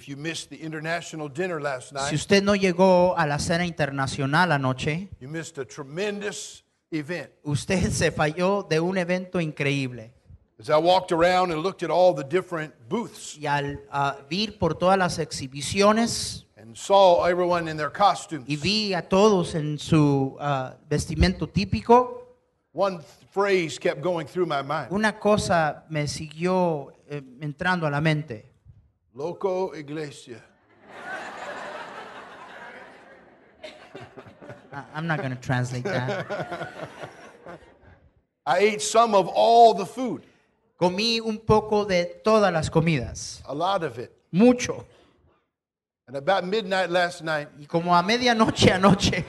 Si night, usted no llegó a la cena internacional anoche, you missed a tremendous event. usted se falló de un evento increíble. As I walked around and looked at all the different booths Y al vir por todas las exhibiciones and saw everyone in their costumes, y vi a todos en su ah, vestimento típico, one phrase kept going through my mind una cosa me siguió eh, entrando a la mente. Loco Iglesia. I'm not going to translate that. I ate some of all the food, Comí un poco de todas las comidas, a lot of it. mucho. And about midnight last night, Y como a medianoche anoche,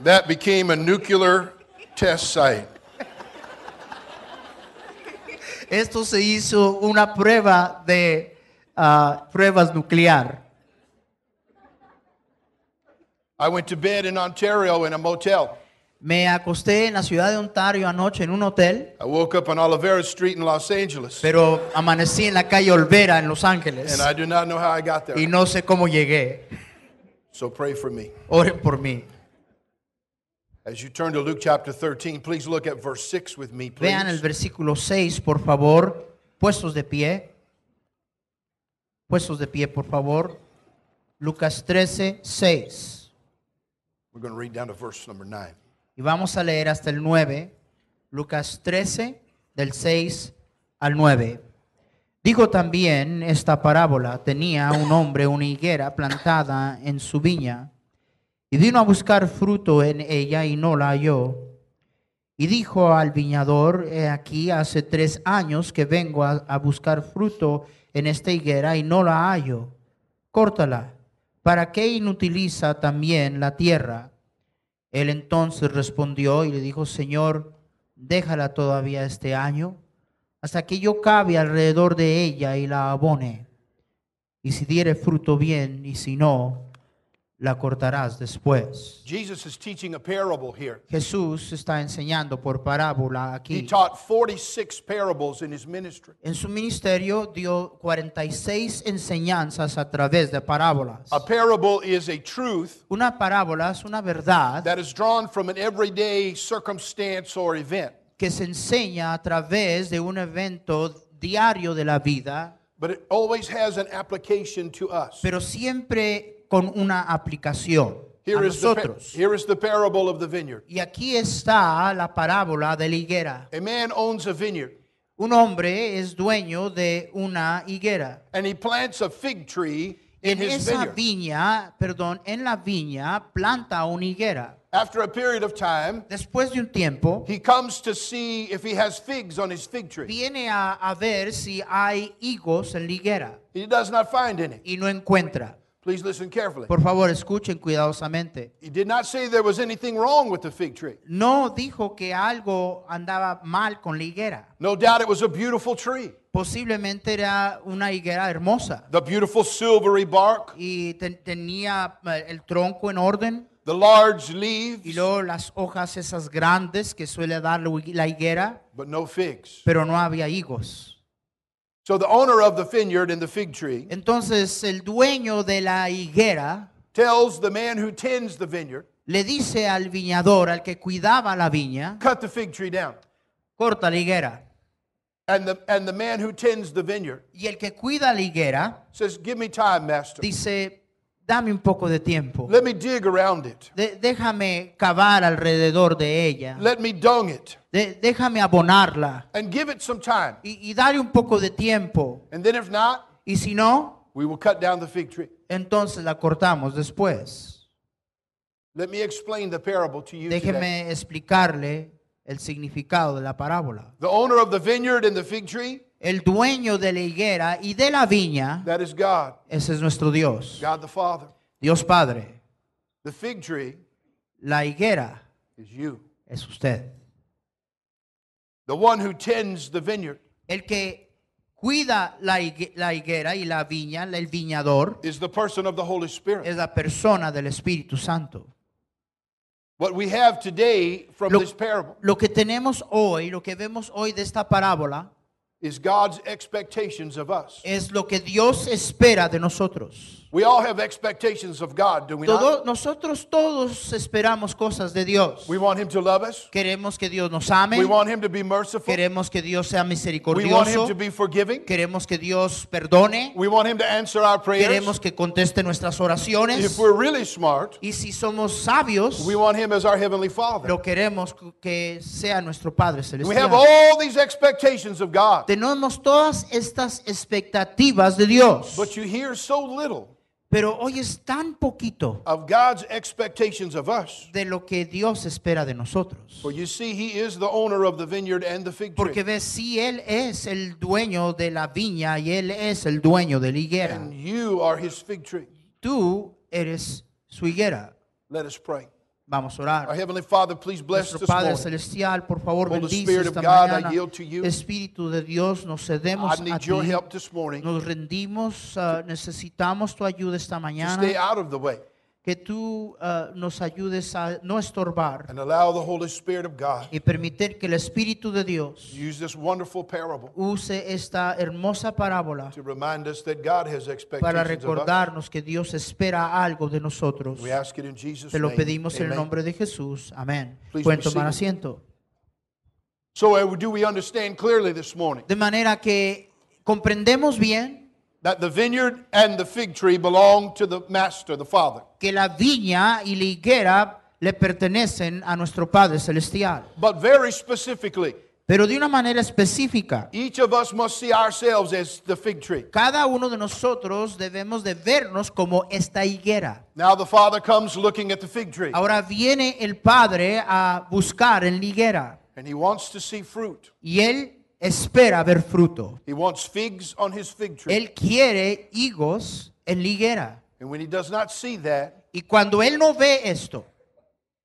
that became a nuclear test site. Esto se hizo una prueba de ah, pruebas nuclear. I went to bed in Ontario in a motel. Me acosté en la ciudad de Ontario anoche en un hotel, I woke up on Olivera Street in Los Angeles, pero amanecí en la calle Olvera en Los Ángeles and I do not know how I got there. y no sé cómo llegué. So pray for me. Oren por mí. As you turn to Luke chapter 13, please look at verse 6 with me, please. Vean el versículo 6, por favor. Puestos de pie. Puestos de pie, por favor. Lucas 13, 6. We're going to read down to verse number 9. Y vamos a leer hasta el 9. Lucas 13, del 6 al 9. Digo también esta parábola. Tenía un hombre una higuera plantada en su viña y vino a buscar fruto en ella y no la halló. Y dijo al viñador, he aquí hace tres años que vengo a, a buscar fruto en esta higuera y no la hallo. Córtala. ¿Para qué inutiliza también la tierra? Él entonces respondió y le dijo, Señor, déjala todavía este año, hasta que yo cabe alrededor de ella y la abone. Y si diere fruto bien, y si no, la cortarás después. Jesus is teaching a parable here. Jesús está enseñando por parábola He aquí. taught 46 parables in his ministry. En su ministerio dio 46 enseñanzas a través de parábolas. A parable is a truth Una parábola es una verdad that is drawn from an everyday circumstance or event, que se enseña a través de un evento diario de la vida, but it always has an application to us. pero siempre con una aplicación a Here the, here is the parable of the vineyard. Y aquí está la parábola de la higuera. A man owns a vineyard Un hombre es dueño de una higuera. and he plants a fig tree in En his esa vineyard. viña, perdón, en la viña planta una higuera. After a period of time, Después de un tiempo, he comes to see if he has figs on his fig tree. viene a, a ver si hay higos en la higuera He does not find any. y no encuentra. Please listen carefully. Por favor, escuchen cuidadosamente. He did not say there was anything wrong with the fig tree. No dijo que algo andaba mal con la higuera. No doubt it was a beautiful tree. Posiblemente era una higuera hermosa The beautiful silvery bark, y te- tenía eh, el tronco en orden the large leaves. y luego las hojas esas grandes que suele dar la higuera, but no figs. pero no había higos. So the owner of the vineyard and the fig tree Entonces el dueño de la higuera tells the man who tends the vineyard, le dice al viñador, al que cuidaba la viña, cut the fig tree down. corta la higuera. And the, and the man who tends the vineyard Y el que cuida la higuera says, Give me time, master. dice, dame un poco de tiempo. Let me dig around it. De- déjame cavar alrededor de ella. Let me dung it. De- déjame abonarla. And give it some time. Y, y darle un poco de tiempo. And then if not, Y si no, we will cut down the fig tree. entonces la cortamos después. Let me explain the parable to you today. Déjeme explicarle el significado de la parábola. The owner of the vineyard and the fig tree, El dueño de la higuera y de la viña, that is God, ese es nuestro Dios, God the Father. Dios Padre. The fig tree La higuera is you. es usted. The one who tends the vineyard El que cuida la la higuera y la viña, el viñador, is the person of the Holy Spirit. es la persona del Espíritu Santo. What we have today from Lo, this parable lo que tenemos hoy, lo que vemos hoy de esta parábola, is God's expectations of us. es lo que Dios espera de nosotros. We all have expectations of God, do we Todo- not? nosotros todos esperamos cosas de Dios. We want Him to love us. Queremos que Dios nos ame, We want Him to be merciful. queremos que Dios sea misericordioso. We want Him to be forgiving. queremos que Dios perdone, We want Him to answer our prayers. queremos que conteste nuestras oraciones. If we're really smart, y si somos sabios, we want Him as our Heavenly Father. lo queremos que sea nuestro Padre celestial. We have all these expectations of God, Tenemos todas estas expectativas de Dios, but you hear so little pero hoy es tan poquito of God's expectations of us. de lo que Dios espera de nosotros. For you see, He is the owner of the vineyard and the fig Porque ves, si Él es el dueño de la viña y Él es el dueño de la higuera, And you are His fig tree. tú eres su higuera. Let us pray. Vamos a Our. Heavenly Father, please bless Nuestro this Padre morning. Celestial, por favor, Holy bendice Spirit of God, I yield to you. Espíritu de Dios, nos cedemos I a need ti. your help this morning Nos rendimos, ah, necesitamos tu ayuda esta to stay out of the way Que tú ah, nos ayudes a no estorbar and allow the Holy Spirit of God y permitir que el Espíritu de Dios use this wonderful parable use esta hermosa parábola to remind us that God has para expectations recordarnos que Dios espera algo de nosotros. We ask it in Jesus' Te lo name. pedimos en el nombre de Jesús. Amén. Pueden tomar asiento. So, uh, do we understand clearly this morning De manera que comprendemos bien that the vineyard and the fig tree belong to the Master, the Father? que la viña y la higuera le pertenecen a nuestro Padre Celestial. But very specifically, Pero de una manera específica, each of us must see ourselves as the fig tree. cada uno de nosotros debemos de vernos como esta higuera. Now, the Father comes looking at the fig tree, Ahora viene el Padre a buscar en la higuera and He wants to see fruit. y Él espera ver fruto. He wants figs on His fig tree. Él quiere higos en la higuera. And when He does not see that, Y cuando Él no ve esto,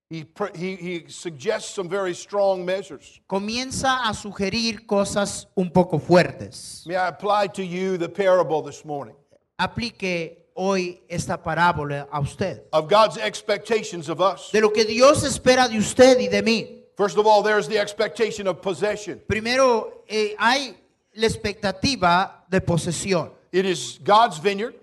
He, pr- he, he suggests some very strong measures. comienza a sugerir cosas un poco fuertes. May I apply to you the parable this morning Aplique hoy esta parábola a usted. of God's expectations of us? De lo que Dios espera de usted y de mí. First of all, there's the expectation of possession. Primero, eh, hay la expectativa de posesión. It is God's vineyard,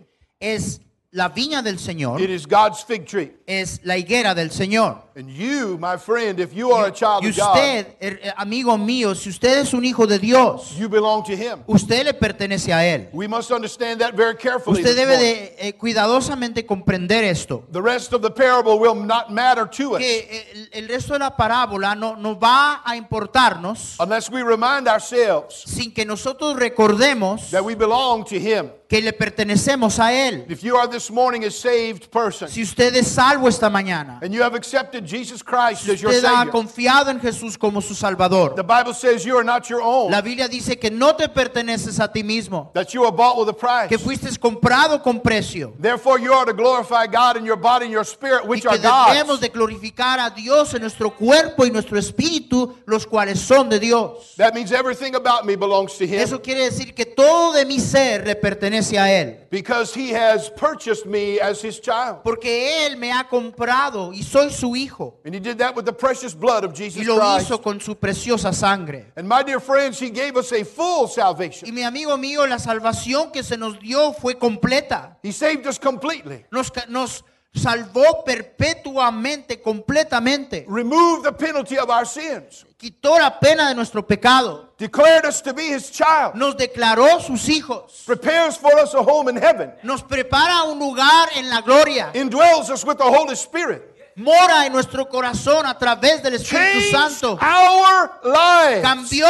Es la viña del Señor, it is God's fig tree. es la higuera del Señor. And you, my friend, if you are a child Y of God, usted, er- eh, amigo mío, si usted es un hijo de Dios, you belong to Him. usted le pertenece a Él. We must understand that very carefully. Usted debe de eh, cuidadosamente comprender esto. The rest of the parable will not matter to us Que el, el resto de la parábola no, no va a importarnos unless we remind ourselves sin que nosotros recordemos that we belong to Him. que le pertenecemos a Él. If you are this morning a saved person Si usted es salvo esta mañana, and you have accepted Jesus Christ as your usted ha Savior, confiado en Jesús como su Salvador. the Bible says you are not your own, La Biblia dice que no te perteneces a ti mismo, that you are bought with a price. que fuiste comprado con precio Therefore, you are to glorify God in your body and your spirit, y which que are debemos God's. de glorificar a Dios en nuestro cuerpo y nuestro espíritu, los cuales son de Dios. That means everything about me belongs to Him Eso quiere decir que todo de mi ser le pertenece a Él, because He has purchased me as His child. porque Él me ha comprado y soy su hijo And He did that with the precious blood of Jesus y lo Christ. hizo con su preciosa sangre. And my dear friends, He gave us a full salvation. Y mi amigo mío, la salvación que se nos dio fue completa. He saved us completely, Nos, nos salvó perpetuamente, completamente. removed the penalty of our sins, Quitó la pena de nuestro pecado. declared us to be His child, Nos declaró sus hijos. prepares for us a home in heaven, Nos prepara un lugar en la gloria. indwells us with the Holy Spirit, mora en nuestro corazón a través del Espíritu Santo. our lives. Cambió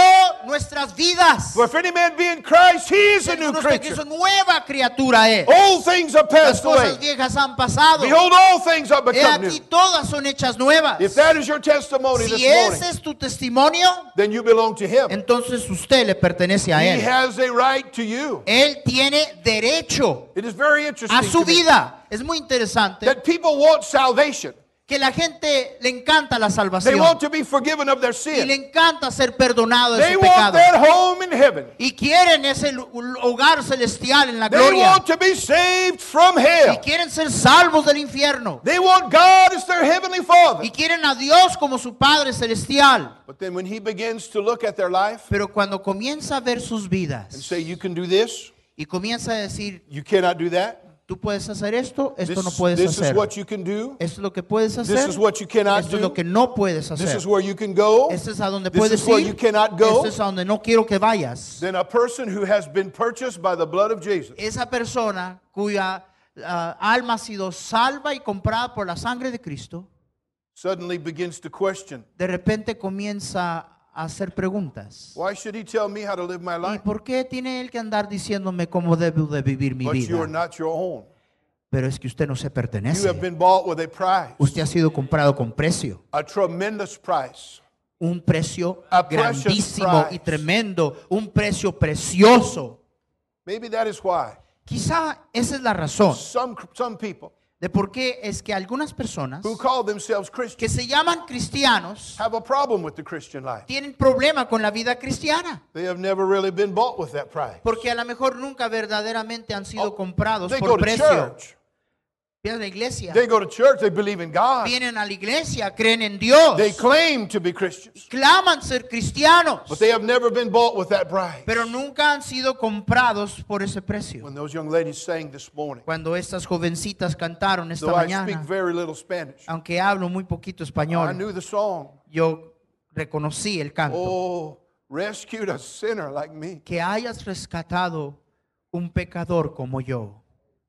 nuestras vidas. For if any man be in Christ, he is a new creature. Nueva criatura es. Old things are Las passed cosas away. viejas han pasado. Behold, all things are He aquí new. todas son hechas nuevas. If that is your testimony Si this ese es tu testimonio, then you belong to him. entonces usted le pertenece a He él. has a right to you. Él tiene derecho It is very interesting a su vida. Es muy interesante that people want salvation. Que la gente le encanta la They salvación want to be forgiven of their y le sin. encanta ser perdonado de They su want pecado. that home in heaven. Y quieren ese hogar celestial en la They gloria. want to be saved from Y hell. quieren ser salvos del infierno. They want God as their heavenly Father. Y quieren a Dios como su Padre celestial. But then when He begins to look at their life Pero cuando comienza a ver sus and vidas say, You can do this, y comienza a decir, you cannot do that, tú puedes hacer esto, esto this, no puedes this is hacer. what you can do, Esto es lo que puedes this hacer. is what you cannot Esto es lo do, que no puedes this hacer. is where you can go, Esto es a donde this puedes is where ir. you cannot go, Esto es a donde no quiero que vayas. then a person who has been purchased by the blood of Jesus Esa persona cuya ah, alma ha sido salva y comprada por la sangre de Cristo, suddenly begins to question, de repente comienza hacer preguntas. Why should He tell me how to live my ¿Y life? por qué tiene él que andar diciéndome cómo debo de vivir mi But you are vida? not your own. Pero es que usted no se You have pertenece. been bought with a price, Usted ha sido comprado con precio. a tremendous price. Un precio A precious grandísimo price. y tremendo. Un precio precioso. Maybe that is why Quizá esa es la razón some, some people de por qué es que algunas personas who call themselves que Christians se llaman cristianos have a problem with the Christian life. tienen problema con la vida cristiana. They have never really been bought with that price. Porque a lo mejor nunca verdaderamente han sido Oh, comprados They go por to precio. church. Vienen a la iglesia. They go to church. They believe in God. Vienen a la iglesia, creen en Dios. They claim to be Christians, Claman ser cristianos. but they have never been bought with that price. Pero nunca han sido comprados por ese precio. When those young ladies sang this morning, Cuando estas jovencitas cantaron esta though I speak mañana, very little Spanish, aunque hablo muy poquito I español, knew the song. yo reconocí el canto. Oh, rescued a sinner like me. Que hayas rescatado un pecador como yo.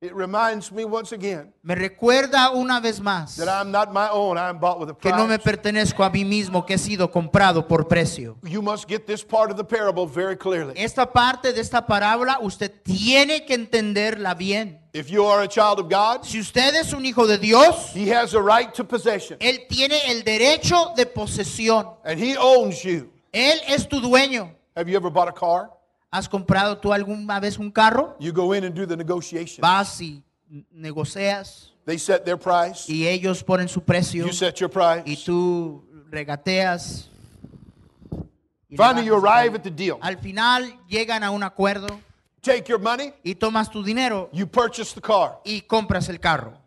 It reminds me once again Me recuerda una vez más that I'm not my own. I'm bought with a que no me pertenezco a mí mismo, que he sido comprado por precio. You must get this part of the parable very clearly. Esta parte de esta parábola usted tiene que entenderla bien. If you are a child of God, Si usted es un hijo de Dios, He has a right to possession, Él tiene el derecho de posesión. and He owns you. Él es tu dueño. Have you ever bought a car? ¿Has comprado tú alguna vez un carro? You go in and do the negotiation. Vas y negocias They set their price. y ellos ponen su precio You set your y price. tú regateas. y Finally, you arrive at the deal. Al final llegan a un acuerdo Take your money. y tomas tu dinero You purchase the car. y compras el carro.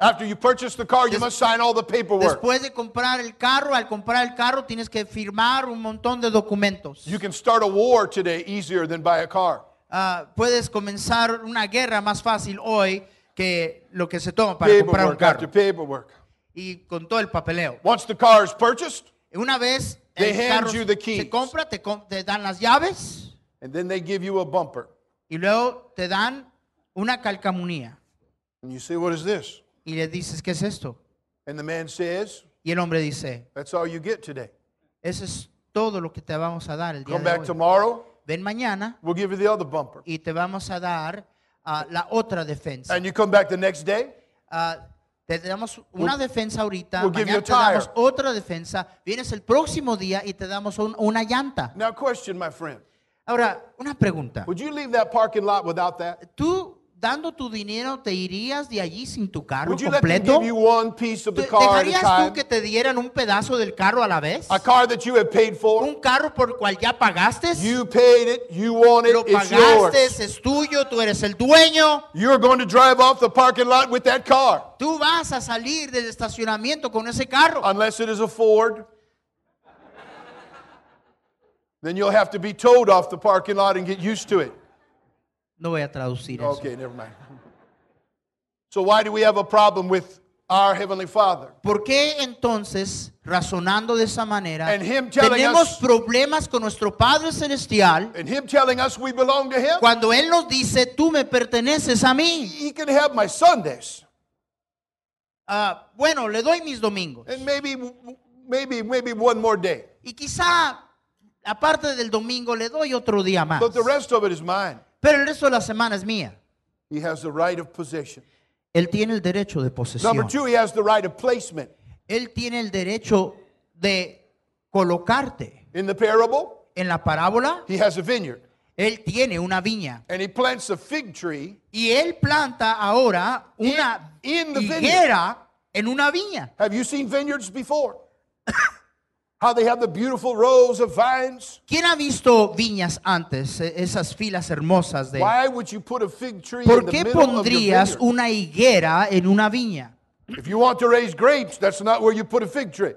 After you purchase the car, you must sign all the paperwork. Después de comprar el carro, al comprar el carro tienes que firmar un montón de documentos. You can start a war today easier than buy a car. Ah, puedes comenzar una guerra más fácil hoy que lo que se toma para comprar un Paperwork after carro paperwork. y con todo el papeleo. Once the car is purchased, Una vez They el hand carro you the keys. se compra, te, com- te dan las llaves and then they give you a bumper. y luego te dan una calcamonía And you say, What is this? Y le dices, ¿qué es esto? And the man says, Y el hombre dice, That's all you get today. eso es todo lo que te vamos a dar el día Come de back hoy. tomorrow, Ven mañana we'll give you the other bumper. y te vamos a dar ah, la otra defensa. And you come back the next day, Ah, te damos una defensa ahorita, we'll give mañana you a te damos tire. otra defensa, vienes el próximo día y te damos un- una llanta. Now, question, my friend. Ahora, una pregunta. Would you leave that parking lot without that? ¿Tú dando tu dinero te irías de allí sin tu carro Would you let them completo? give you one piece of the ¿Te- car at a ¿Dejarías tú time? que te dieran un pedazo del carro a la vez? A car that you have paid for? ¿Un carro por cual ya pagaste? You paid it, you want it, Lo it's yours. pagaste, es tuyo, tú eres el dueño. You're going to drive off the parking lot with that car. Tú vas a salir del estacionamiento con ese carro. Unless it is a Ford. Then you'll have to be towed off the parking lot and get used to it. No voy a traducir eso. Okay, never mind. So, why do we have a problem with our Heavenly Father? ¿Por qué entonces, razonando de esa manera, And him telling tenemos us- problemas con nuestro Padre Celestial And Him telling us we belong to Him? cuando Él nos dice, tú me perteneces a mí? He can have my Sundays. ah, bueno, le doy mis domingos. and maybe, maybe, maybe one more day. Y quizá, aparte del domingo, le doy otro día más. But the rest of it is mine. Pero el resto de la semana es mía. He has the right of possession. Él tiene el derecho de Number posesión. two, he has the right of placement. Él tiene el derecho de colocarte. In the parable, En la parábola, he has a vineyard, él tiene una viña. and he plants a fig tree. Y él planta ahora una In- in the higuera en una viña. Have you seen vineyards before? How they have the beautiful rows of vines? ¿Quién ha visto viñas antes? Esas filas hermosas de... Why would you put a fig tree ¿Por in the qué of your pondrías una higuera en una viña? If you want to raise grapes, that's not where you put a fig tree.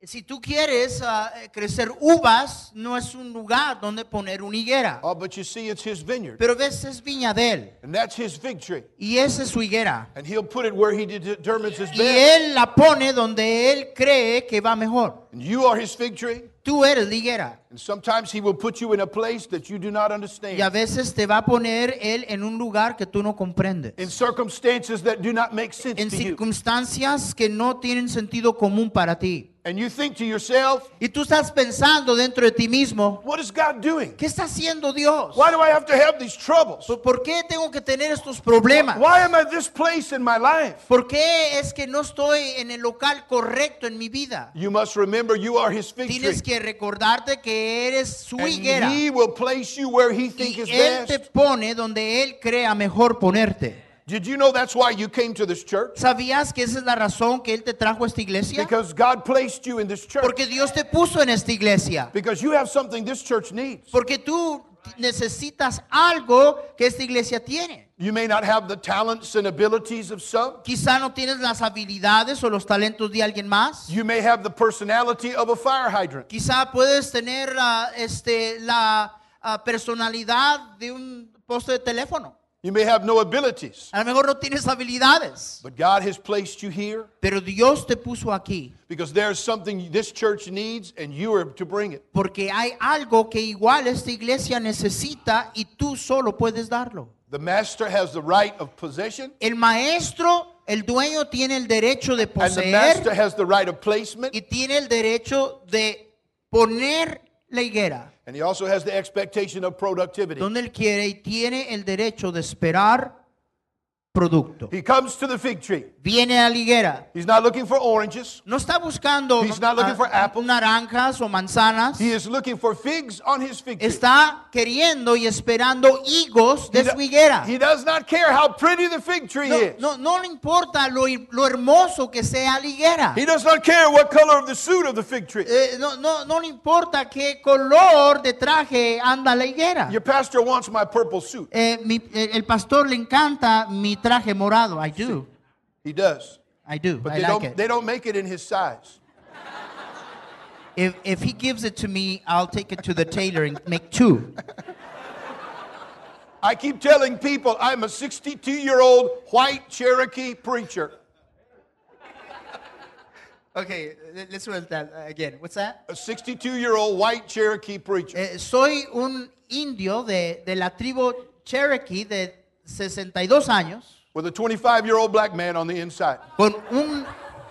Si tú quieres ah, crecer uvas, no es un lugar donde poner una higuera. Oh, but you see, it's his vineyard, Pero ves, es viña de él. and that's his fig tree. Y esa es su higuera. And he'll put it where he de- determines his Y best. él la pone donde él cree que va mejor. And you are his fig tree. Tú eres la higuera. And sometimes he will put you in a place that you do not Y a understand. veces te va a poner él en un lugar que tú no comprendes. In circumstances that do not make sense En to you. En circunstancias que no tienen sentido común para ti. And you think to yourself, Y tú estás pensando dentro de ti mismo, what is God doing? ¿qué está haciendo Dios? Why do I have to have these troubles? ¿Por- ¿Por qué tengo que tener estos problemas? Why am I this place in my life? ¿Por qué es que no estoy en el local correcto en mi vida? You must remember you are his fig tree. Tienes que recordarte que eres su And higuera. he will place you where he thinks Y is él te best. pone donde él crea mejor ponerte. Did you know that's why you came to this church? ¿Sabías que esa es la razón que él te trajo a esta iglesia? Because God placed you in this church. Porque Dios te puso en esta iglesia. Because you have something this church needs. Porque tú necesitas algo que esta iglesia tiene. You may not have the talents and abilities of some. Quizá no tienes las habilidades o los talentos de alguien más. You may have the personality of a fire hydrant. Quizá puedes tener ah, este, la ah, personalidad de un poste de teléfono. You may have no abilities. A lo mejor no tienes habilidades. But God has placed you here Pero Dios te puso aquí. because there's something this church needs and you are to bring it. Porque hay algo que igual esta iglesia necesita y tú solo puedes darlo. The master has the right of possession El maestro, el dueño, tiene el derecho de and the master has the right of placement y tiene el derecho de poner la higuera and he also has the expectation of productivity. donde él quiere y tiene el derecho de esperar producto. He comes to the fig tree. Viene a la higuera. He's not looking for oranges. No está buscando He's not looking for apples. naranjas o manzanas. He is looking for figs on his fig tree. Está queriendo y esperando higos He de do- su higuera. he does not care how pretty the fig tree No, is. no, no le importa lo, lo hermoso que sea la higuera. He does not care what color of the suit of the fig tree. Eh, no, no, no le importa qué color de traje anda la higuera. Your pastor wants my purple suit. Eh, mi- el pastor le encanta mi traje morado. I do. He does. I do. But I they like don't it. they don't make it in his size. If, if he gives it to me, I'll take it to the tailor and make two. I keep telling people I'm a 62 year old white Cherokee preacher. Okay, let's that again. What's that? A 62 year old white Cherokee preacher. Eh, soy un indio de, de la tribu Cherokee de 62 años with a 25 year old black man on the inside. con un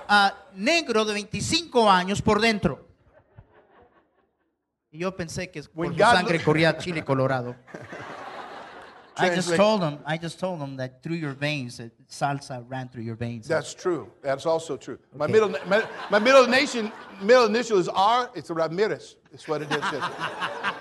ah, negro de 25 años por dentro. Y yo pensé que por When su God sangre corría chile colorado. I just Translate- told him, I just told him that through your veins, that salsa ran through your veins. That's true. That's also true. My Okay. middle my, my middle nation middle initial is R. It's Ramirez. It's what it is.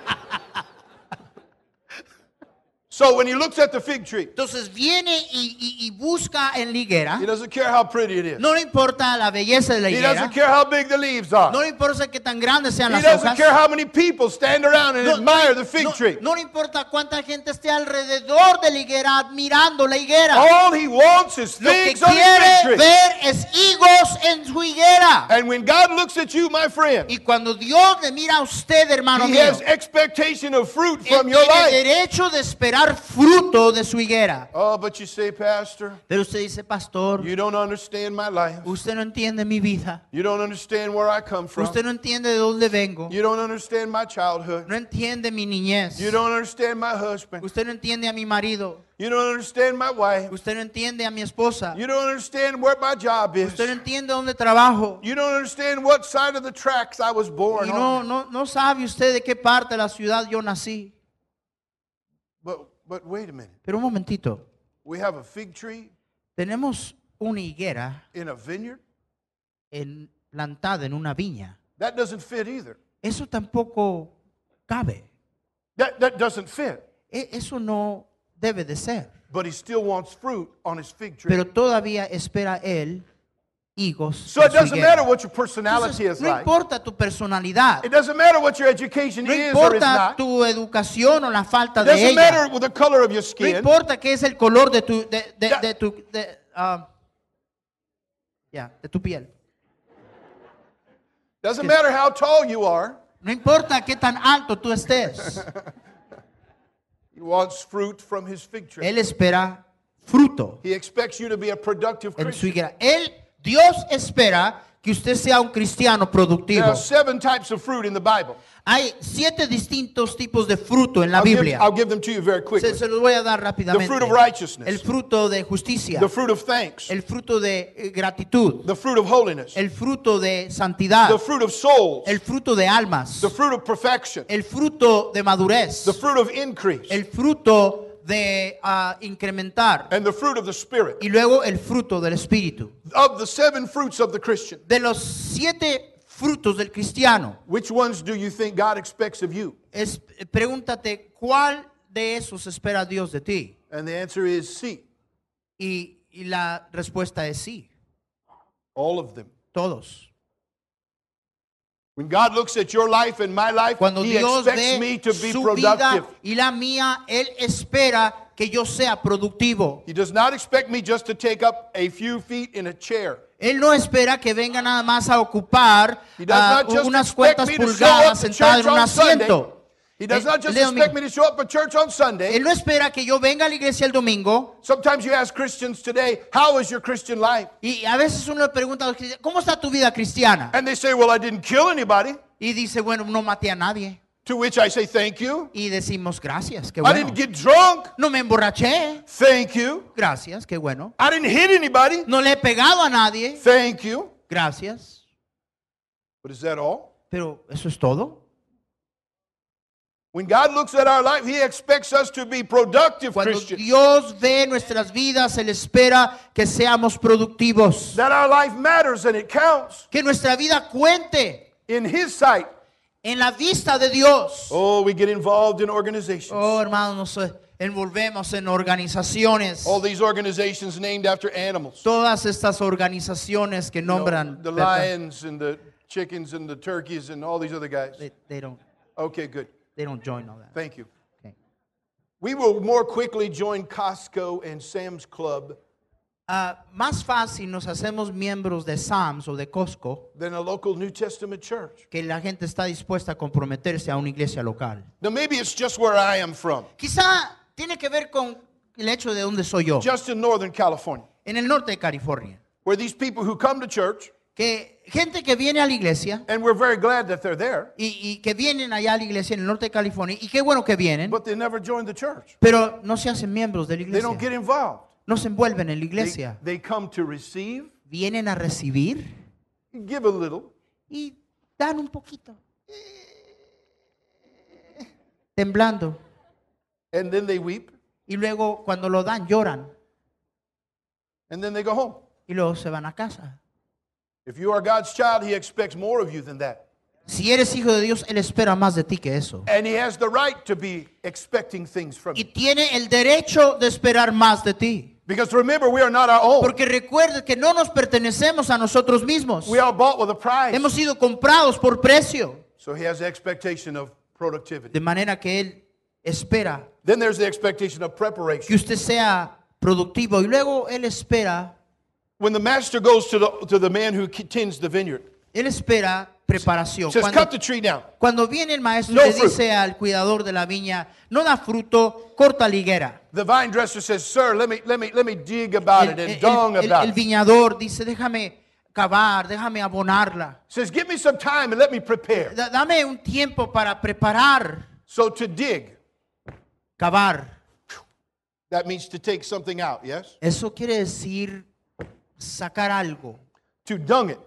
so when he looks at the fig tree, Entonces viene y, y- y busca en la higuera. he doesn't care how pretty it is. No le importa la belleza de la higuera. He doesn't care how big the leaves are. No le importa qué tan grandes sean He las doesn't care how many people stand around and No, admire the fig no- tree. no le importa cuánta gente esté alrededor de la higuera admirando la higuera. All he wants is Lo que figs on his fig quiere ver es higos en su higuera. And when God looks at you, my friend, Y cuando Dios le mira a usted, hermano he mío, has expectation of fruit from your tiene life. derecho de esperar dar fruto de su higuera. Oh, but you say, Pastor, Pero usted dice, pastor, you don't understand my life. usted no entiende mi vida. You don't understand where I come from. Usted no entiende de dónde vengo. You don't understand my childhood. No entiende mi niñez. You don't understand my husband. Usted no entiende a mi marido. You don't understand my wife. Usted no entiende a mi esposa. You don't understand where my job is. Usted no entiende dónde trabajo. You don't understand what side of the tracks I was born Y no, on. no, no sabe usted de qué parte de la ciudad yo nací. But, but wait a minute. Pero un momentito. We have a fig tree Tenemos una higuera in a vineyard. en- plantada en una viña. That doesn't fit either. Eso tampoco cabe. That, that doesn't fit. E- Eso no debe de ser. But he still wants fruit on his fig tree. Pero todavía espera él higos. so it doesn't matter what your personality Entonces, is no like. importa tu personalidad. It doesn't matter what your education No is or is importa not. tu educación o la falta It de doesn't ella. matter with the color of your No skin. importa qué es el color de tu de, de- Ya. de tu de, ah, ya, de tu piel. Doesn't matter how tall you are. No importa qué tan alto tú estés. He wants fruit from his fig tree. Él espera fruto He expects you to be a productive en su Christian. higuera. Él Dios espera que usted sea un cristiano There productivo. are seven types of fruit in the Bible. Hay siete distintos tipos de fruto en la I'll give, Biblia. I'll give them to you very Se, quickly. se los voy a dar The rápidamente. fruit of righteousness, El fruto de justicia, the fruit of thanks, el fruto de eh, gratitud, the fruit of holiness, el fruto de santidad, the fruit of souls, el fruto de almas, the fruit of perfection, el fruto de madurez, the fruit of increase, el fruto de ah, incrementar and the fruit of the Spirit. y luego el fruto del espíritu. Of the seven fruits of the Christian, De los siete frutos del cristiano, which ones do you think God expects of you? es, pregúntate cuál de esos espera Dios de ti. And the answer is C, Y, y la respuesta es sí, all of them. todos. When God looks at your life and my life, Cuando He Dios expects me to be su productive. vida y la mía, Él espera que yo sea productivo. He does not expect me just to take up a few feet in a chair. Él no espera que venga nada más a ocupar He does ah, not just unas expect cuantas me to show up pulgadas to sentado church en un on Sunday. asiento. He does not just expect me to show up for church on Sunday. Él no espera que yo venga a la iglesia el domingo. Sometimes you ask Christians today, How is your Christian life? Y a veces uno le pregunta a los cristianos, ¿cómo está tu vida cristiana? And they say, Well, I didn't kill anybody. Y dice, bueno, no maté a nadie. To which I say, Thank you. Y decimos, gracias, qué bueno. I didn't get drunk. No me emborraché. Thank you. Gracias, qué bueno. I didn't hit anybody. No le he pegado a nadie. Thank you. Gracias. But is that all? Pero eso es todo. When God looks at our life, He expects us to be productive Cuando Christians. Dios ve nuestras vidas, Él espera que seamos productivos. That our life matters and it counts Que nuestra vida cuente in His sight. en la vista de Dios. Oh, we get involved in organizations. Oh, hermanos, eh, envolvemos en organizaciones. All these organizations named after animals. Todas estas organizaciones que You know, nombran. the lions and the chickens and the turkeys and all these other guys. They, they don't, Okay, good. They don't join all that. Thank you. Okay. We will more quickly join Costco and Sam's Club Ah, más fácil nos hacemos miembros de SAMS o de Costco than a local New Testament church. que la gente está dispuesta a comprometerse a una iglesia local. Now, maybe it's just where I am from, Quizá tiene que ver con el hecho de dónde soy yo, just in Northern California, en el norte de California. where these people who come to church, Que gente que viene a la iglesia and we're very glad that they're there, y, y que vienen allá a la iglesia en el norte de California, y qué bueno que vienen, but they never join the church. pero no se hacen miembros de la They don't iglesia, get involved. no se envuelven en la They, iglesia, they come to receive, vienen a recibir give a little, y dan un poquito, temblando, and then they weep, y luego cuando lo dan lloran and then they go home. y luego se van a casa. If you are God's child, He expects more of you than that. Si eres hijo de Dios, Él espera más de ti que eso. And He has the right to be expecting things from Y you. tiene el derecho de esperar más de ti. Because remember, we are not our own. Porque recuerde que no nos pertenecemos a nosotros mismos. We are bought with a price. Hemos sido comprados por precio. So He has the expectation of productivity. De manera que Él espera Then there's the expectation of que preparation. usted sea productivo. Y luego Él espera, When the master goes to the, to the man who tends the vineyard, Él espera preparación. Says, Cuando, cut the tree down. cuando viene el maestro No le fruit. dice al cuidador de la viña, no da fruto, corta la higuera. The vine dresser says, Sir, let me let me let me dig about El, it and el- dung el- about el it. viñador dice, déjame cavar, déjame abonarla. Says, give me some time and let me prepare. Da- dame un tiempo para preparar, So to dig, cavar. that means to take something out, yes? Eso quiere decir sacar algo, To dung it.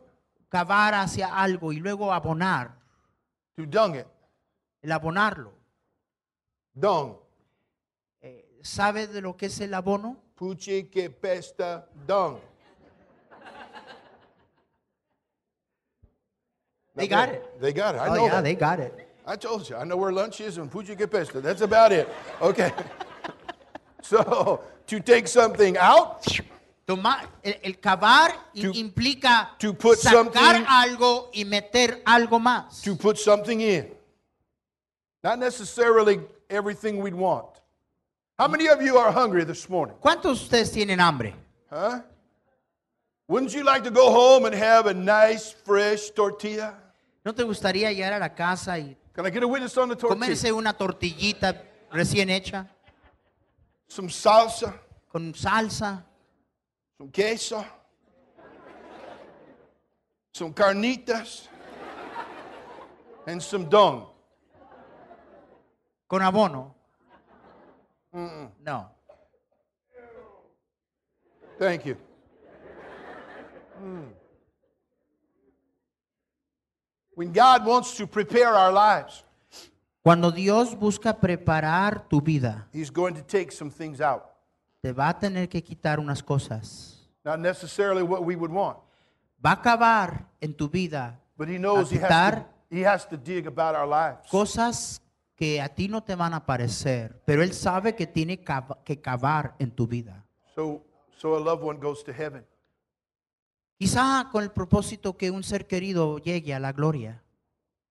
cavar hacia algo y luego abonar, To dung it. el abonarlo. Dung. Eh, ¿Sabe de lo que es el abono? Puche que pesta dung. They got it. They got it. I oh know yeah, that. they got it. I told you. I know where lunch is and Puche que pesta. That's about it. Okay. so to take something out, Tomar, el, el cavar To- implica to put sacar something- algo y meter algo más. to put something in. Not necessarily everything we'd want. How many of you are hungry this morning? ¿Cuántos de ustedes tienen hambre? Huh? Wouldn't you like to go home and have a nice, fresh tortilla? ¿No te gustaría llegar a la casa y Can I get a witness on the tortilla? comerse una tortillita recién hecha Some salsa, con salsa, some queso, some carnitas, and some dung. con abono? No. Thank you. Mm. When God wants to prepare our lives, Cuando Dios busca preparar tu vida, He's going to take some things out. Te va a tener que quitar unas cosas. Not necessarily what we would want, Va a acabar en tu vida but He knows He has, to, quitar- he has to dig about our lives. cosas que a ti no te van a parecer, pero Él sabe que tiene cava- que cavar en tu vida. So, so a loved one goes to heaven. Quizá con el propósito que un ser querido llegue a la gloria,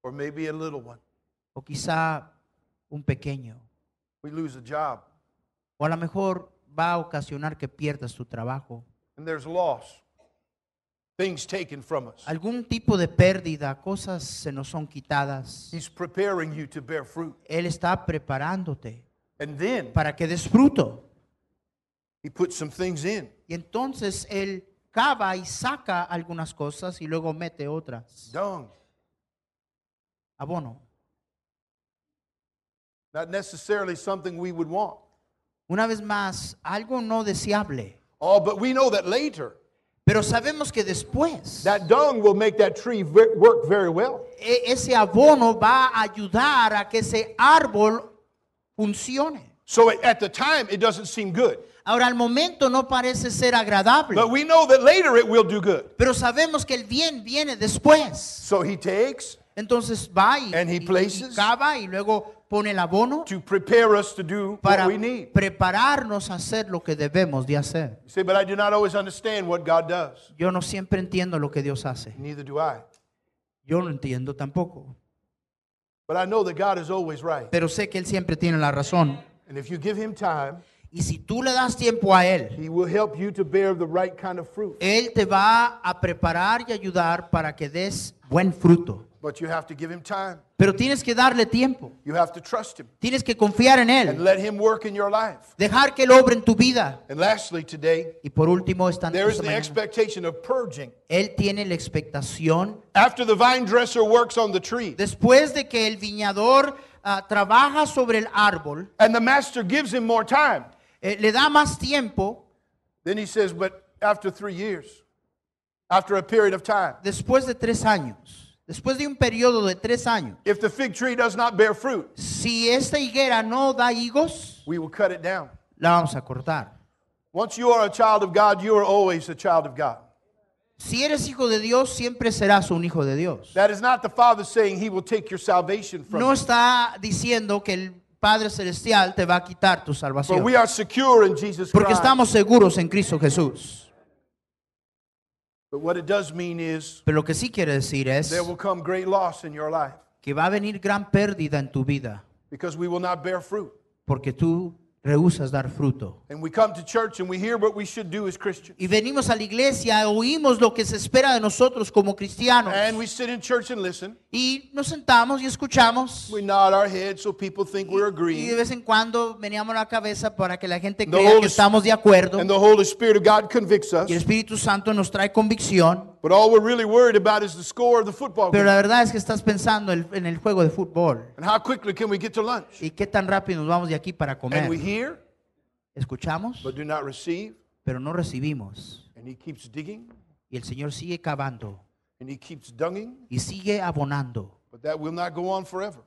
Or maybe a little one. o quizá un pequeño, We lose a job, o a lo mejor va a ocasionar que pierdas tu trabajo. and there's loss. Things taken from us. Algún tipo de pérdida, cosas se nos son quitadas. He's preparing you to bear fruit. Él está preparándote And then para que des fruto. He puts some things in. Y entonces Él cava y saca algunas cosas y luego mete otras. Dung. Abono. Not necessarily something we would want. Una vez más, algo no deseable. Oh, but we know that later, Pero sabemos que después that dung will make that tree ve- work very well. e- ese abono va a ayudar a que ese árbol funcione. So at- at the time, it doesn't seem good. Ahora, al momento no parece ser agradable, But we know that later it will do good. pero sabemos que el bien viene después. So he takes Entonces va y, And he y- y places- cava y luego pone el abono to prepare us to do para what we need. prepararnos a hacer lo que debemos de hacer. You say, but I do not always understand what God does. Yo no siempre entiendo lo que Dios hace. Neither do I. Yo no entiendo tampoco. But I know that God is always right. Pero sé que Él siempre tiene la razón. And if you give him time, Y si tú le das tiempo a Él, he will help you to bear the right kind of fruit. Él te va a preparar y ayudar para que des buen fruto. But you have to give him time. Pero tienes que darle tiempo. You have to trust him Tienes que confiar en él. and let him work in your life. Dejar que Él obre en tu vida. And lastly, today, Y por último, esta there is the mañana, expectation of purging. Él tiene la expectación After the vine dresser works on the tree Después de que el viñador ah, trabaja sobre el árbol, and the master gives him more time, eh, le da más tiempo, then he says, But after three years, after a period of time, después de tres años, después de un periodo de tres años, if the fig tree does not bear fruit, si esta higuera no da higos, we will cut it down. la vamos a cortar. Once you are a child of God, you are always a child of God. Si eres hijo de Dios, siempre serás un hijo de Dios. That is not the Father saying he will take your salvation from No you. está diciendo que el Padre Celestial te va a quitar tu salvación. we are secure in Jesus Porque Christ. estamos seguros en Cristo Jesús. But what it does mean is Pero lo que sí quiere decir es there will come great loss in your life que va a venir gran pérdida en tu vida. because we will not bear fruit. Porque tú rehusas dar fruto. And we come to church and we hear what we should do as Christians. Y venimos a la iglesia, oímos lo que se espera de nosotros como cristianos. And we sit in church and listen. Y nos sentamos y escuchamos. We nod our heads so people think we're Y de agreeing. vez en cuando meneamos la cabeza para que la gente crea que estamos de acuerdo. And the Holy Spirit of God convicts us. Y el Espíritu Santo nos trae convicción. But all we're really worried about is the score of the football Pero game. la verdad es que estás pensando en el juego de fútbol. And how quickly can we get to lunch? ¿Y qué tan rápido nos vamos de aquí para And comer? we hear, Escuchamos, but do not receive. pero no recibimos. And He keeps digging Y el Señor sigue cavando and He keeps dunging. y sigue abonando. But that will not go on forever.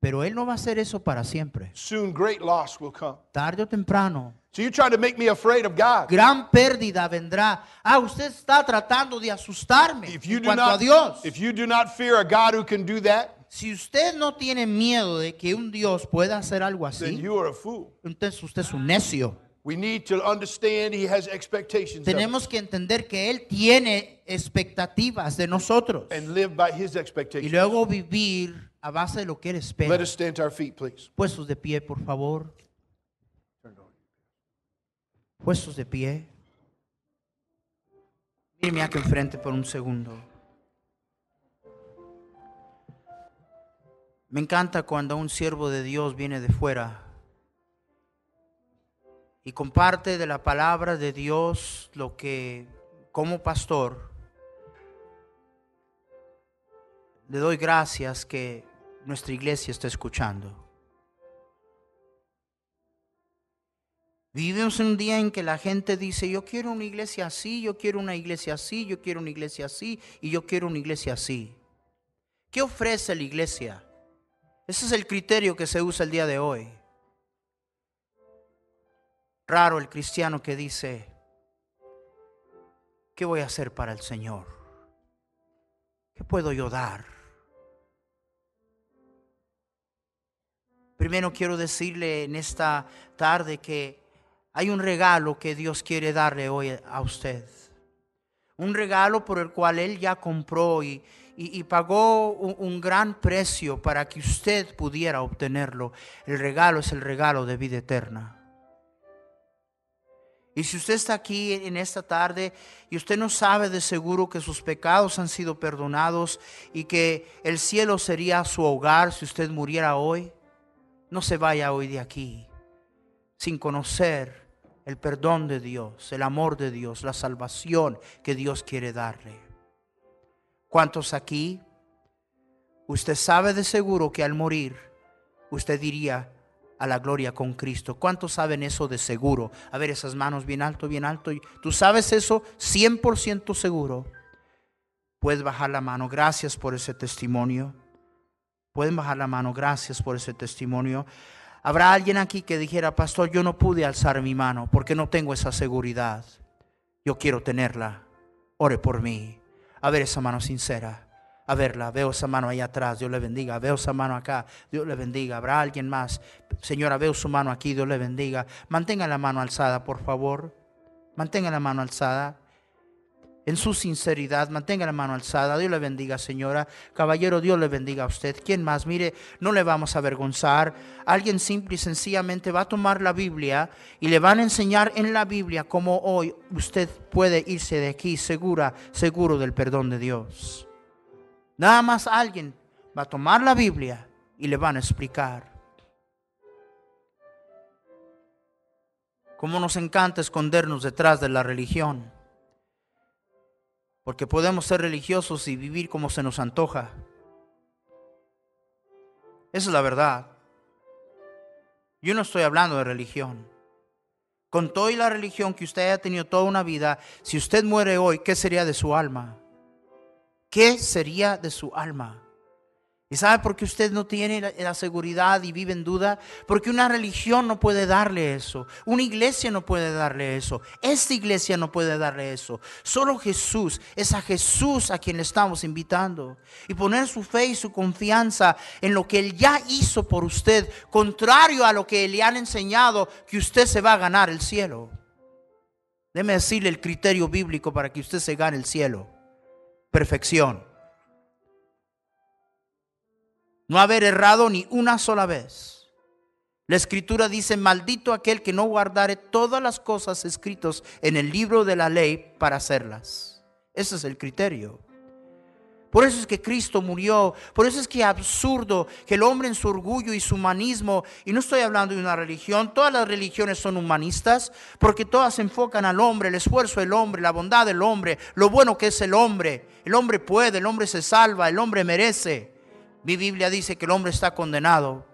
Pero Él no va a hacer eso para siempre. Soon great loss will come. Tarde o temprano, So you're trying to make me afraid of God. gran pérdida vendrá. Ah, usted está tratando de asustarme If you en do cuanto a not, Dios. if you do not fear a God who can do that, Si usted no tiene miedo de que un Dios pueda hacer algo then así, you are a fool. entonces usted es un necio. We need to understand He has expectations of us Tenemos que entender que Él tiene expectativas de nosotros and live by His y expectations. luego vivir a base de lo que Él Let espera. us stand to our feet, please. Puestos de pie, por favor. Puestos de pie. Míreme aquí enfrente por un segundo. Me encanta cuando un siervo de Dios viene de fuera y comparte de la palabra de Dios lo que como pastor le doy gracias que nuestra iglesia está escuchando. Vivimos un día en que la gente dice, yo quiero una iglesia así, yo quiero una iglesia así, yo quiero una iglesia así y yo quiero una iglesia así. ¿Qué ofrece la iglesia? Ese es el criterio que se usa el día de hoy. Raro el cristiano que dice, ¿qué voy a hacer para el Señor? ¿Qué puedo yo dar? Primero quiero decirle en esta tarde que hay un regalo que Dios quiere darle hoy a usted. Un regalo por el cual Él ya compró y, y- pagó un gran precio para que usted pudiera obtenerlo. El regalo es el regalo de vida eterna. Y si usted está aquí en esta tarde y usted no sabe de seguro que sus pecados han sido perdonados y que el cielo sería su hogar si usted muriera hoy, no se vaya hoy de aquí sin conocer el perdón de Dios, el amor de Dios, la salvación que Dios quiere darle. ¿Cuántos aquí? Usted sabe de seguro que al morir usted diría a la gloria con Cristo. ¿Cuántos saben eso de seguro? A ver esas manos bien alto, bien alto. ¿Tú sabes eso 100% seguro? Puedes bajar la mano. Gracias por ese testimonio. Pueden bajar la mano. Gracias por ese testimonio. Habrá alguien aquí que dijera, pastor, yo no pude alzar mi mano porque no tengo esa seguridad. Yo quiero tenerla. Ore por mí. A ver esa mano sincera. A verla. Veo esa mano ahí atrás. Dios le bendiga. Veo esa mano acá. Dios le bendiga. Habrá alguien más. Señora, veo su mano aquí. Dios le bendiga. Mantenga la mano alzada, por favor. Mantenga la mano alzada. En su sinceridad, mantenga la mano alzada. Dios le bendiga, señora. Caballero, Dios le bendiga a usted. ¿Quién más? Mire, no le vamos a avergonzar. Alguien simple y sencillamente va a tomar la Biblia y le van a enseñar en la Biblia cómo hoy usted puede irse de aquí segura, seguro del perdón de Dios. Nada más alguien va a tomar la Biblia y le van a explicar. Cómo nos encanta escondernos detrás de la religión. Porque podemos ser religiosos y vivir como se nos antoja. Esa es la verdad. Yo no estoy hablando de religión. Con toda la religión que usted haya tenido toda una vida, si usted muere hoy, ¿qué sería de su alma? ¿Qué sería de su alma? ¿Y sabe por qué usted no tiene la, seguridad y vive en duda? Porque una religión no puede darle eso. Una iglesia no puede darle eso. Esta iglesia no puede darle eso. Solo Jesús. Es a Jesús a quien le estamos invitando. Y poner su fe y su confianza en lo que Él ya hizo por usted. Contrario a lo que le han enseñado que usted se va a ganar el cielo. Déme decirle el criterio bíblico para que usted se gane el cielo. Perfección no haber errado ni una sola vez. La escritura dice, maldito aquel que no guardare todas las cosas escritas en el libro de la ley para hacerlas. Ese es el criterio. Por eso es que Cristo murió. Por eso es que absurdo que el hombre en su orgullo y su humanismo, y no estoy hablando de una religión, todas las religiones son humanistas, porque todas enfocan al hombre, el esfuerzo del hombre, la bondad del hombre, lo bueno que es el hombre. El hombre puede, el hombre se salva, el hombre merece. Mi Biblia dice que el hombre está condenado.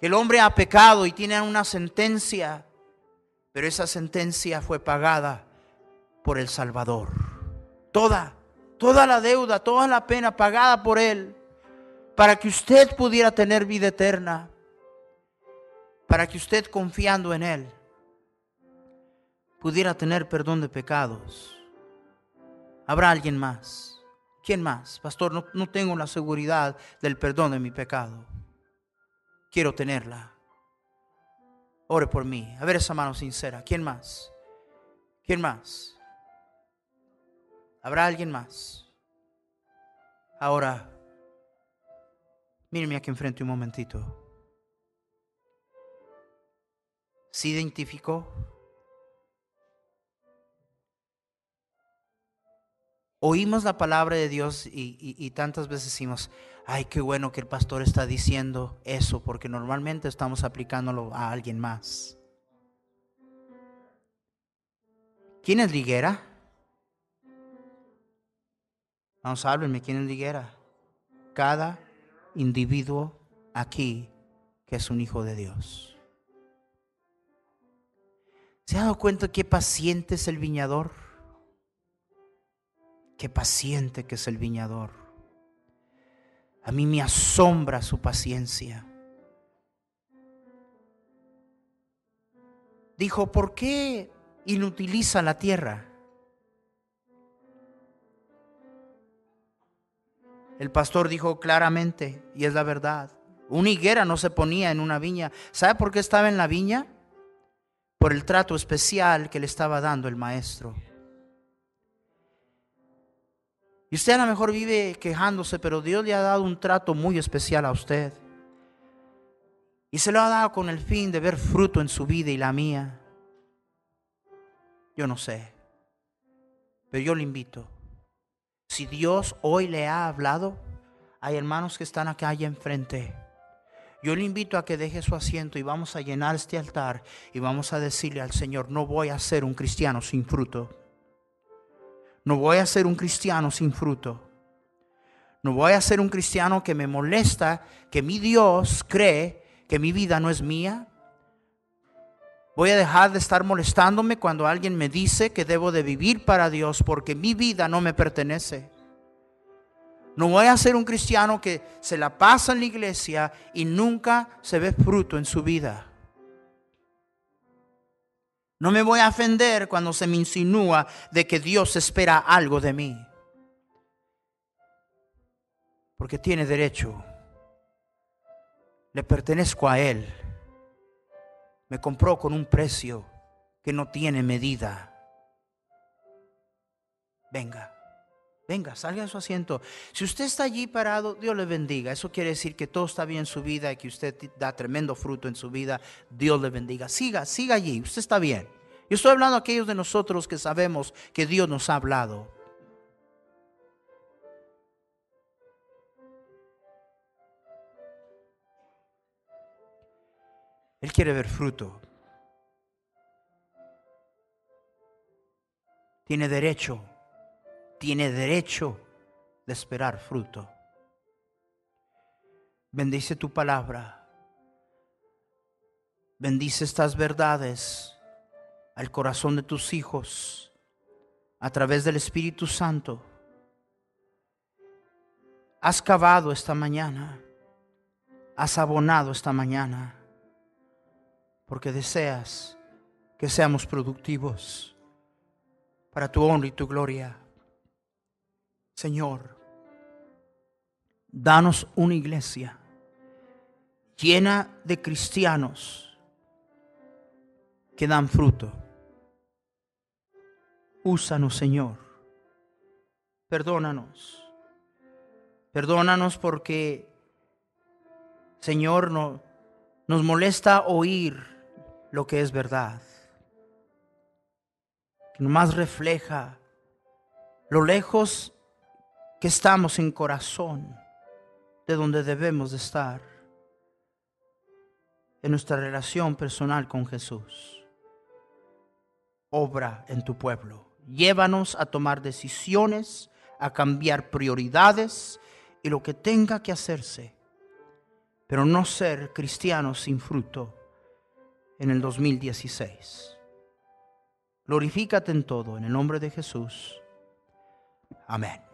Que el hombre ha pecado y tiene una sentencia, pero esa sentencia fue pagada por el Salvador toda, toda la deuda, toda la pena pagada por Él, para que usted pudiera tener vida eterna, para que usted confiando en Él pudiera tener perdón de pecados. ¿Habrá alguien más? ¿Quién más? Pastor, no, no tengo la seguridad del perdón de mi pecado. Quiero tenerla. Ore por mí. A ver esa mano sincera. ¿Quién más? ¿Quién más? ¿Habrá alguien más? Ahora, míreme aquí enfrente un momentito. ¿Se identificó? Oímos la palabra de Dios y, tantas veces decimos, ay, qué bueno que el pastor está diciendo eso, porque normalmente estamos aplicándolo a alguien más. ¿Quién es liguera? Vamos, háblenme, ¿quién es liguera? Cada individuo aquí que es un hijo de Dios. ¿Se ha dado cuenta qué paciente es el viñador? Qué paciente que es el viñador. A mí me asombra su paciencia. Dijo, ¿por qué inutiliza la tierra? El pastor dijo claramente, y es la verdad, una higuera no se ponía en una viña. ¿Sabe por qué estaba en la viña? Por el trato especial que le estaba dando el maestro. Y usted a lo mejor vive quejándose, pero Dios le ha dado un trato muy especial a usted. Y se lo ha dado con el fin de ver fruto en su vida y la mía. Yo no sé. Pero yo le invito si Dios hoy le ha hablado, hay hermanos que están acá allá enfrente. Yo le invito a que deje su asiento y vamos a llenar este altar y vamos a decirle al Señor, no voy a ser un cristiano sin fruto. No voy a ser un cristiano sin fruto. No voy a ser un cristiano que me molesta, que mi Dios cree que mi vida no es mía, Voy a dejar de estar molestándome cuando alguien me dice que debo de vivir para Dios porque mi vida no me pertenece. No voy a ser un cristiano que se la pasa en la iglesia y nunca se ve fruto en su vida. No me voy a ofender cuando se me insinúa de que Dios espera algo de mí. Porque tiene derecho. Le pertenezco a Él me compró con un precio que no tiene medida. Venga, venga, salga de su asiento. Si usted está allí parado, Dios le bendiga. Eso quiere decir que todo está bien en su vida y que usted da tremendo fruto en su vida. Dios le bendiga. Siga, siga allí. Usted está bien. Yo estoy hablando a aquellos de nosotros que sabemos que Dios nos ha hablado. Él quiere ver fruto. Tiene derecho, tiene derecho de esperar fruto. Bendice tu palabra. Bendice estas verdades al corazón de tus hijos a través del Espíritu Santo. Has cavado esta mañana, has abonado esta mañana porque deseas que seamos productivos para tu honra y tu gloria. Señor, danos una iglesia llena de cristianos que dan fruto. Úsanos, Señor. Perdónanos. Perdónanos porque Señor, no, nos molesta oír lo que es verdad, que nomás refleja lo lejos que estamos en corazón de donde debemos de estar en nuestra relación personal con Jesús. Obra en tu pueblo. Llévanos a tomar decisiones, a cambiar prioridades y lo que tenga que hacerse, pero no ser cristianos sin fruto en el 2016. Glorifícate en todo, en el nombre de Jesús. Amén.